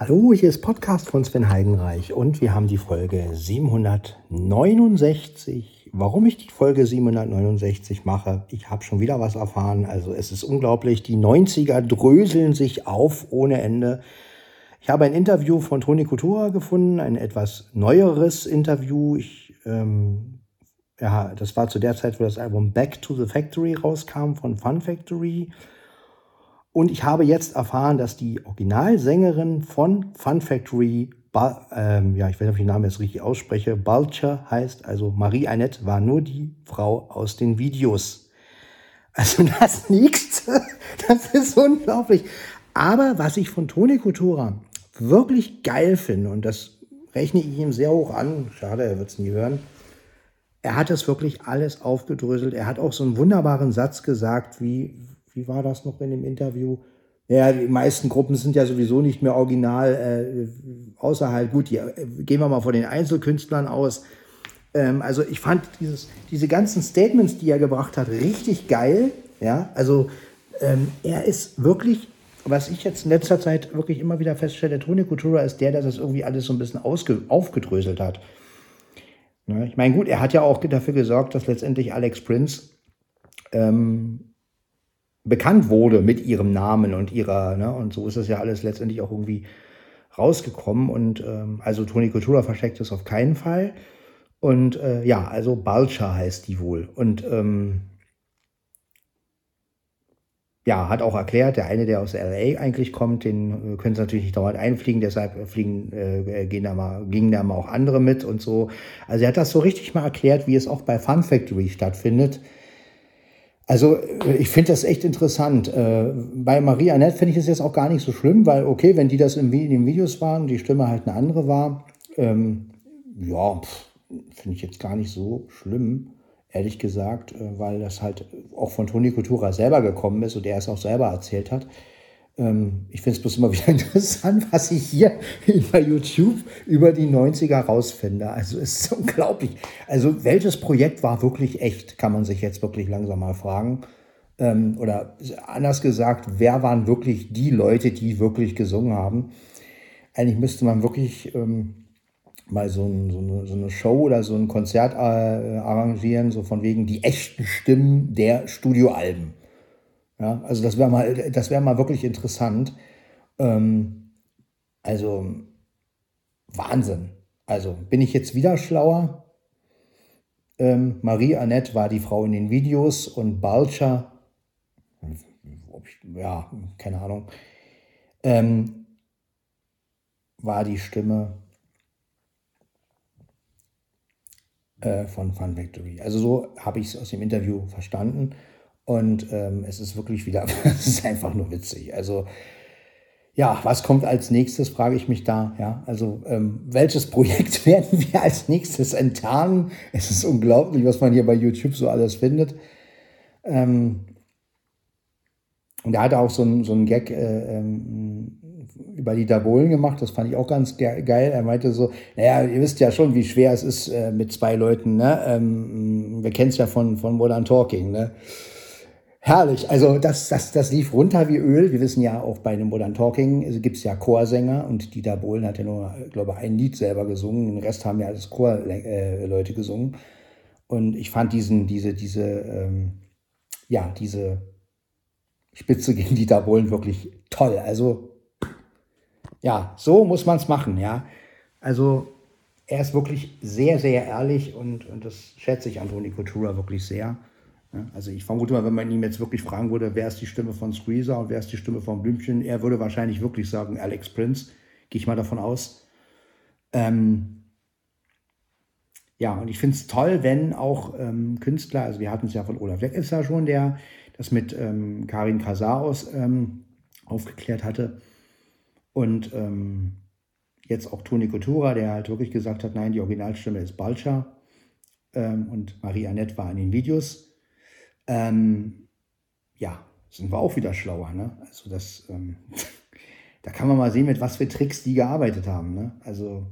Hallo, hier ist Podcast von Sven Heidenreich und wir haben die Folge 769. Warum ich die Folge 769 mache, ich habe schon wieder was erfahren. Also es ist unglaublich, die 90er dröseln sich auf ohne Ende. Ich habe ein Interview von Toni Kultura gefunden, ein etwas neueres Interview. Ich, ähm, ja, das war zu der Zeit, wo das Album Back to the Factory rauskam von Fun Factory. Und ich habe jetzt erfahren, dass die Originalsängerin von Fun Factory, ba ähm, ja, ich weiß nicht, ob ich den Namen jetzt richtig ausspreche, Balcher heißt, also Marie Annette war nur die Frau aus den Videos. Also das nächste, das ist unglaublich. Aber was ich von Toni Kultura wirklich geil finde, und das rechne ich ihm sehr hoch an, schade, er wird es nie hören, er hat es wirklich alles aufgedröselt. Er hat auch so einen wunderbaren Satz gesagt, wie, wie war das noch in dem Interview? Ja, die meisten Gruppen sind ja sowieso nicht mehr original, äh, außer halt, gut, die, äh, gehen wir mal von den Einzelkünstlern aus. Ähm, also ich fand dieses, diese ganzen Statements, die er gebracht hat, richtig geil. Ja, also ähm, er ist wirklich, was ich jetzt in letzter Zeit wirklich immer wieder feststelle, Tony Coutura ist der, der das irgendwie alles so ein bisschen aufgedröselt hat. Ne? Ich meine, gut, er hat ja auch dafür gesorgt, dass letztendlich Alex Prince ähm, bekannt wurde mit ihrem Namen und ihrer, ne, und so ist das ja alles letztendlich auch irgendwie rausgekommen. Und ähm, also Toni Kultura versteckt es auf keinen Fall. Und äh, ja, also Balcha heißt die wohl. Und ähm, ja, hat auch erklärt, der eine, der aus LA eigentlich kommt, den äh, können sie natürlich nicht dauernd einfliegen, deshalb fliegen, äh, gehen da mal, gingen da mal auch andere mit und so. Also er hat das so richtig mal erklärt, wie es auch bei Fun Factory stattfindet. Also äh, ich finde das echt interessant. Äh, bei Marie Annette finde ich das jetzt auch gar nicht so schlimm, weil okay, wenn die das in den Videos waren, die Stimme halt eine andere war, ähm, ja, finde ich jetzt gar nicht so schlimm, ehrlich gesagt, äh, weil das halt auch von Toni Kultura selber gekommen ist und er es auch selber erzählt hat. Ähm, ich finde es bloß immer wieder interessant, was ich hier bei YouTube über die 90er rausfinde. Also es ist unglaublich. Also welches Projekt war wirklich echt, kann man sich jetzt wirklich langsam mal fragen. Ähm, oder anders gesagt, wer waren wirklich die Leute, die wirklich gesungen haben? Eigentlich müsste man wirklich ähm, mal so, ein, so, eine, so, eine, Show oder so ein Konzert äh, arrangieren, so von wegen die echten Stimmen der Studioalben. Ja, also das wäre mal, das wäre mal wirklich interessant. Ähm, also Wahnsinn. Also bin ich jetzt wieder schlauer? Ähm, Marie Annette war die Frau in den Videos und Balcher, ja, keine Ahnung, ähm, war die Stimme äh, von Fun Factory. Also so habe ich es aus dem Interview verstanden. Und ähm, es ist wirklich wieder, es ist einfach nur witzig. Also ja, was kommt als nächstes, frage ich mich da. Ja, also ähm, welches Projekt werden wir als nächstes enttarnen? Es ist unglaublich, was man hier bei YouTube so alles findet. Ähm, und er hat auch so einen so Gag äh, ähm, über die Dabolen gemacht, das fand ich auch ganz ge geil. Er meinte so, naja, ihr wisst ja schon, wie schwer es ist äh, mit zwei Leuten. Ne? Ähm, wir kennen es ja von, von Modern Talking. Ne? Herrlich. Also das, das, das lief runter wie Öl. Wir wissen ja auch bei dem Modern Talking gibt es ja Chorsänger und Dieter Bohlen hat ja nur, glaube ich, ein Lied selber gesungen. Den Rest haben ja alles Chorleute gesungen. Und ich fand diesen, diese, diese, ähm, ja, diese Spitze gegen Dieter Bohlen wirklich toll. Also ja, so muss man es machen, ja. Also er ist wirklich sehr, sehr ehrlich und, und das schätze ich an Toni Kultura wirklich sehr. Also ich vermute mal, wenn man ihm jetzt wirklich fragen würde, wer ist die Stimme von Squeezer und wer ist die Stimme von Blümchen, er würde wahrscheinlich wirklich sagen Alex Prince, gehe ich mal davon aus. Ähm ja, und ich finde es toll, wenn auch ähm, Künstler, also wir hatten es ja von Olaf Leck ist ja schon, der das mit ähm, Karin Kasaros ähm, aufgeklärt hatte. Und ähm, jetzt auch Toni Coutura, der halt wirklich gesagt hat, nein, die Originalstimme ist Balcha. Ähm, und Marie Annette war in den Videos ähm, ja, sind wir auch wieder schlauer. Ne? Also das, ähm, da kann man mal sehen, mit was für Tricks die gearbeitet haben. Ne? Also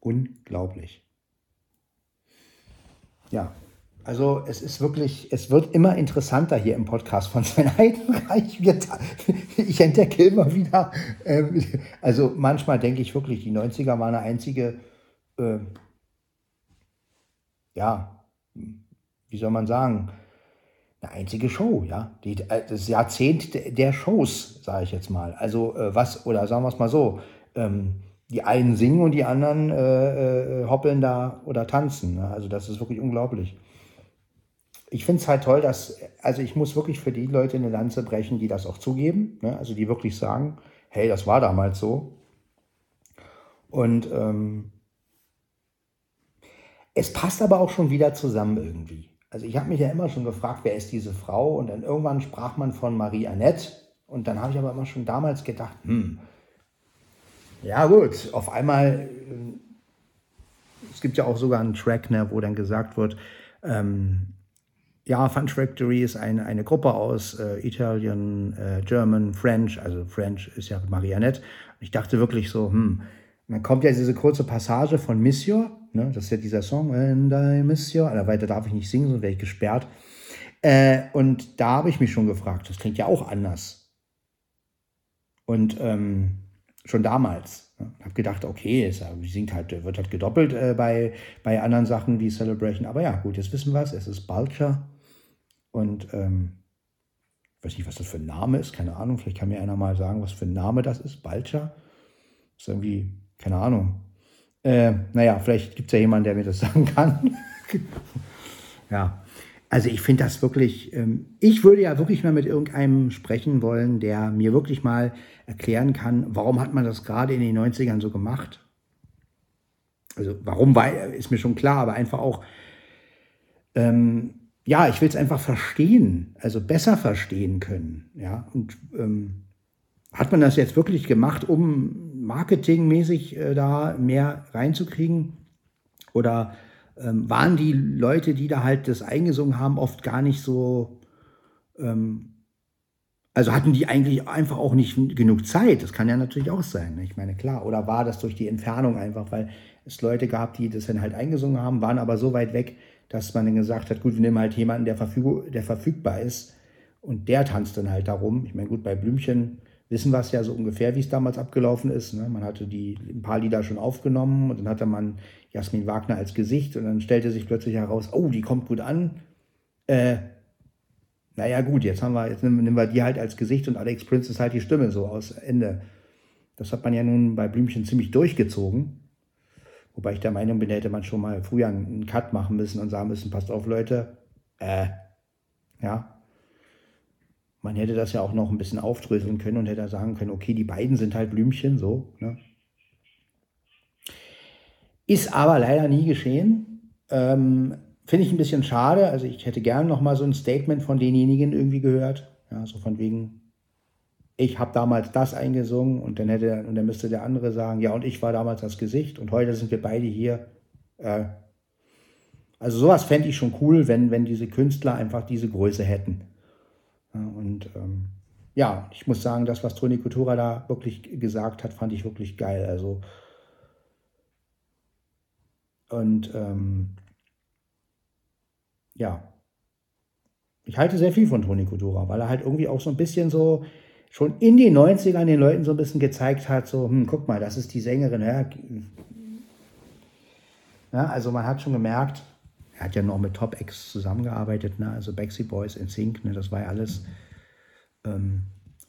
unglaublich. Ja, Also es ist wirklich, es wird immer interessanter hier im Podcast von Sven Heidenreich. Ich entdecke immer wieder, ähm, also manchmal denke ich wirklich, die 90er waren eine einzige, äh, ja, wie soll man sagen, eine einzige Show, ja. Die, äh, das Jahrzehnt der Shows, sage ich jetzt mal. Also äh, was, oder sagen wir es mal so, ähm, die einen singen und die anderen äh, äh, hoppeln da oder tanzen. Ne? Also das ist wirklich unglaublich. Ich finde es halt toll, dass, also ich muss wirklich für die Leute eine Lanze brechen, die das auch zugeben, ne? also die wirklich sagen, hey, das war damals so. Und ähm, es passt aber auch schon wieder zusammen irgendwie. Also ich habe mich ja immer schon gefragt, wer ist diese Frau? Und dann irgendwann sprach man von Marie Annette. Und dann habe ich aber immer schon damals gedacht, hm, ja gut, auf einmal, äh, es gibt ja auch sogar einen Track, ne, wo dann gesagt wird, ähm, ja, Fun Factory ist eine, eine Gruppe aus äh, Italian, äh, German, French, also French ist ja Marianette. Ich dachte wirklich so, hm, und dann kommt ja diese kurze Passage von Monsieur, ne, das ist ja dieser Song, And I miss you, aber weiter darf ich nicht singen, sonst wäre ich gesperrt. Äh, und da habe ich mich schon gefragt, das klingt ja auch anders. Und ähm, schon damals. Ne? Habe gedacht, okay, es singt halt, wird halt gedoppelt äh, bei, bei anderen Sachen wie Celebration. Aber ja, gut, jetzt wissen wir es. Es ist Balcher. Und ähm, ich weiß nicht, was das für ein Name ist. Keine Ahnung. Vielleicht kann mir einer mal sagen, was für ein Name das ist. Balcher. Ist irgendwie, keine Ahnung. Äh, naja, vielleicht gibt es ja jemanden, der mir das sagen kann. ja. Also ich finde das wirklich, ähm, ich würde ja wirklich mal mit irgendeinem sprechen wollen, der mir wirklich mal erklären kann, warum hat man das gerade in den 90ern so gemacht. Also warum war, ist mir schon klar, aber einfach auch, ähm, ja, ich will es einfach verstehen, also besser verstehen können. Ja, und ähm, hat man das jetzt wirklich gemacht, um marketingmäßig äh, da mehr reinzukriegen? Oder ähm, waren die Leute, die da halt das eingesungen haben, oft gar nicht so, ähm, also hatten die eigentlich einfach auch nicht genug Zeit. Das kann ja natürlich auch sein. Ne? Ich meine, klar. Oder war das durch die Entfernung einfach, weil es Leute gab, die das dann halt eingesungen haben, waren aber so weit weg, dass man dann gesagt hat, gut, wir nehmen halt jemanden, der, verfüg der verfügbar ist und der tanzt dann halt darum. Ich meine, gut, bei Blümchen wissen wir es ja so ungefähr, wie es damals abgelaufen ist. Ne? Man hatte die ein paar Lieder schon aufgenommen und dann hatte man Jasmin Wagner als Gesicht und dann stellte sich plötzlich heraus, oh, die kommt gut an. Äh, naja, gut, jetzt haben wir, jetzt nehmen, wir die halt als Gesicht und Alex Prince ist halt die Stimme so aus Ende. Das hat man ja nun bei Blümchen ziemlich durchgezogen. Wobei ich der Meinung bin, hätte man schon mal früher einen Cut machen müssen und sagen müssen, passt auf, Leute, äh, ja, man hätte das ja auch noch ein bisschen aufdröseln können und hätte sagen können, okay, die beiden sind halt Blümchen, so. Ne? Ist aber leider nie geschehen. Ähm, Finde ich ein bisschen schade. Also ich hätte gerne noch mal so ein Statement von denjenigen irgendwie gehört. Ja, so von wegen, ich habe damals das eingesungen und dann hätte und dann müsste der andere sagen, ja, und ich war damals das Gesicht und heute sind wir beide hier. Äh, also sowas fände ich schon cool, wenn, wenn diese Künstler einfach diese Größe hätten. Und ähm, ja, ich muss sagen, das, was Toni Kutura da wirklich gesagt hat, fand ich wirklich geil. Also und ähm, ja, ich halte sehr viel von Toni Kutura, weil er halt irgendwie auch so ein bisschen so schon in den 90ern den Leuten so ein bisschen gezeigt hat, so, hm, guck mal, das ist die Sängerin. Ja, ja also man hat schon gemerkt, er hat ja noch mit Top X zusammengearbeitet, ne? also Backstreet Boys in Sync, ne? das war ja alles. Ähm,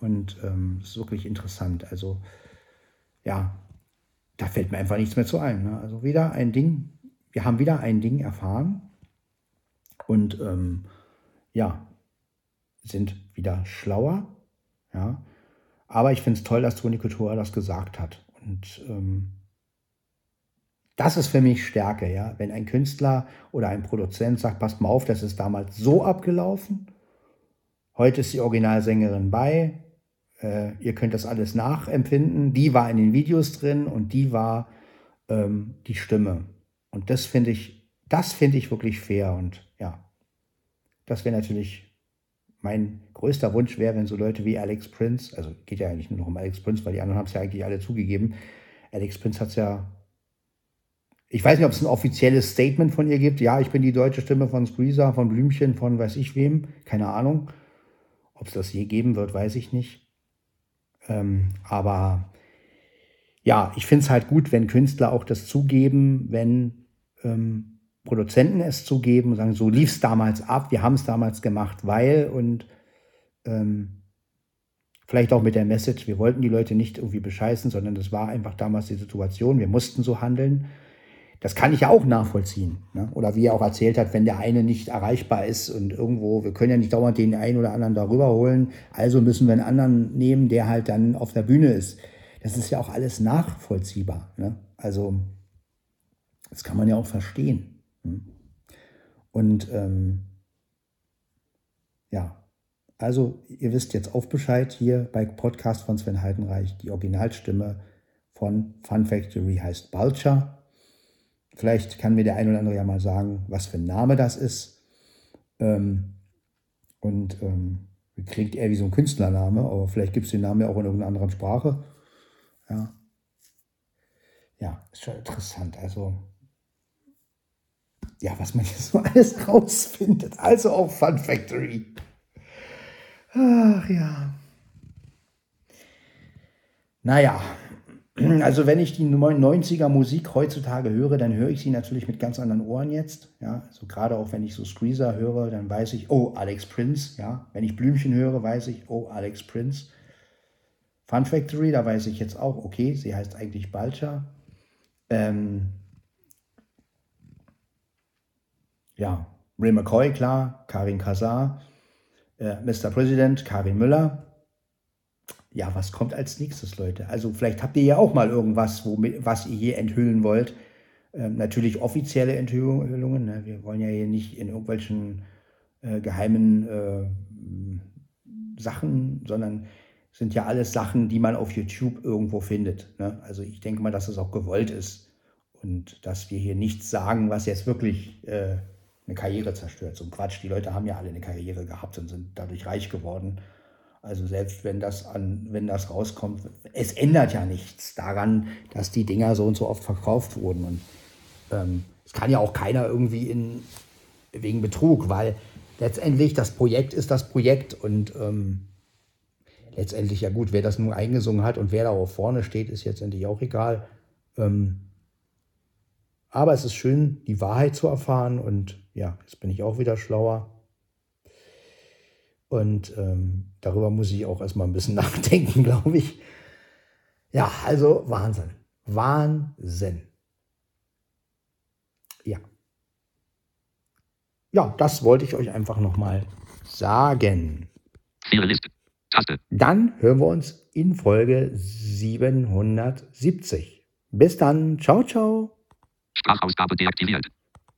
und ähm, ist wirklich interessant. Also, ja, da fällt mir einfach nichts mehr zu ein. Ne? Also wieder ein Ding, wir haben wieder ein Ding erfahren und ähm, ja, sind wieder schlauer. Ja. Aber ich finde es toll, dass Toni Couture das gesagt hat. Und ähm, das ist für mich Stärke, ja. Wenn ein Künstler oder ein Produzent sagt, passt mal auf, das ist damals so abgelaufen. Heute ist die Originalsängerin bei. Äh, ihr könnt das alles nachempfinden. Die war in den Videos drin und die war ähm, die Stimme. Und das finde ich, das finde ich wirklich fair. Und ja, das wäre natürlich mein größter Wunsch wäre, wenn so Leute wie Alex Prince, also geht ja eigentlich nur noch um Alex Prince, weil die anderen haben es ja eigentlich alle zugegeben. Alex Prince hat es ja Ich weiß nicht, ob es ein offizielles Statement von ihr gibt. Ja, ich bin die deutsche Stimme von Squeezer, von Blümchen, von weiß ich wem. Keine Ahnung. Ob es das je geben wird, weiß ich nicht. Ähm, aber ja, ich finde es halt gut, wenn Künstler auch das zugeben, wenn ähm, Produzenten es zugeben und sagen, so lief es damals ab, wir haben es damals gemacht, weil und ähm, vielleicht auch mit der Message, wir wollten die Leute nicht irgendwie bescheißen, sondern das war einfach damals die Situation, wir mussten so handeln. Das kann ich ja auch nachvollziehen. Ne? Oder wie er auch erzählt hat, wenn der eine nicht erreichbar ist und irgendwo, wir können ja nicht dauernd den einen oder anderen darüber holen, also müssen wir einen anderen nehmen, der halt dann auf der Bühne ist. Das ist ja auch alles nachvollziehbar. Ne? Also, das kann man ja auch verstehen. Hm? Und ähm, ja, also ihr wisst jetzt auf Bescheid hier bei Podcast von Sven Heidenreich. Die Originalstimme von Fun Factory heißt Balcher. Vielleicht kann mir der ein oder andere ja mal sagen, was für ein Name das ist. Ähm, und ähm, klingt eher wie so ein Künstlername, aber vielleicht gibt es den Namen ja auch in irgendeiner anderen Sprache. Ja. Ja, ist schon interessant. Also, ja, was man jetzt so alles rausfindet. Also auch Fun Factory. Ach ja. Naja, also wenn ich die 90er Musik heutzutage höre, dann höre ich sie natürlich mit ganz anderen Ohren jetzt. Ja, also gerade auch wenn ich so Squeezer höre, dann weiß ich, oh, Alex Prince. Ja, wenn ich Blümchen höre, weiß ich, oh, Alex Prince. Fun Factory, da weiß ich jetzt auch, okay, sie heißt eigentlich Balcha. Ähm, ja, Ray McCoy, klar, Karin Kasar, äh, Mr. President, Karin Müller ja, was kommt als nächstes, Leute? Also vielleicht habt ihr ja auch mal irgendwas, womit, was ihr hier enthüllen wollt. Ähm, natürlich offizielle Enthüllungen. Ne? Wir wollen ja hier nicht in irgendwelchen äh, geheimen äh, Sachen, sondern sind ja alles Sachen, die man auf YouTube irgendwo findet. Ne? Also ich denke mal, dass es auch gewollt ist und dass wir hier nichts sagen, was jetzt wirklich äh, eine Karriere zerstört. So ein Quatsch. Die Leute haben ja alle eine Karriere gehabt und sind dadurch reich geworden. Also selbst wenn das an, wenn das rauskommt, es ändert ja nichts daran, dass die Dinger so und so oft verkauft wurden. Und ähm, es kann ja auch keiner irgendwie in, wegen Betrug, weil letztendlich das Projekt ist das Projekt und ähm, letztendlich ja gut, wer das nun eingesungen hat und wer da auch vorne steht, ist jetzt endlich auch egal. Ähm, aber es ist schön, die Wahrheit zu erfahren und ja, jetzt bin ich auch wieder schlauer. Und ähm, darüber muss ich auch erstmal ein bisschen nachdenken, glaube ich. Ja, also Wahnsinn. Wahnsinn. Ja. Ja, das wollte ich euch einfach nochmal sagen. Dann hören wir uns in Folge 770. Bis dann. Ciao, ciao. Sprachausgabe deaktiviert.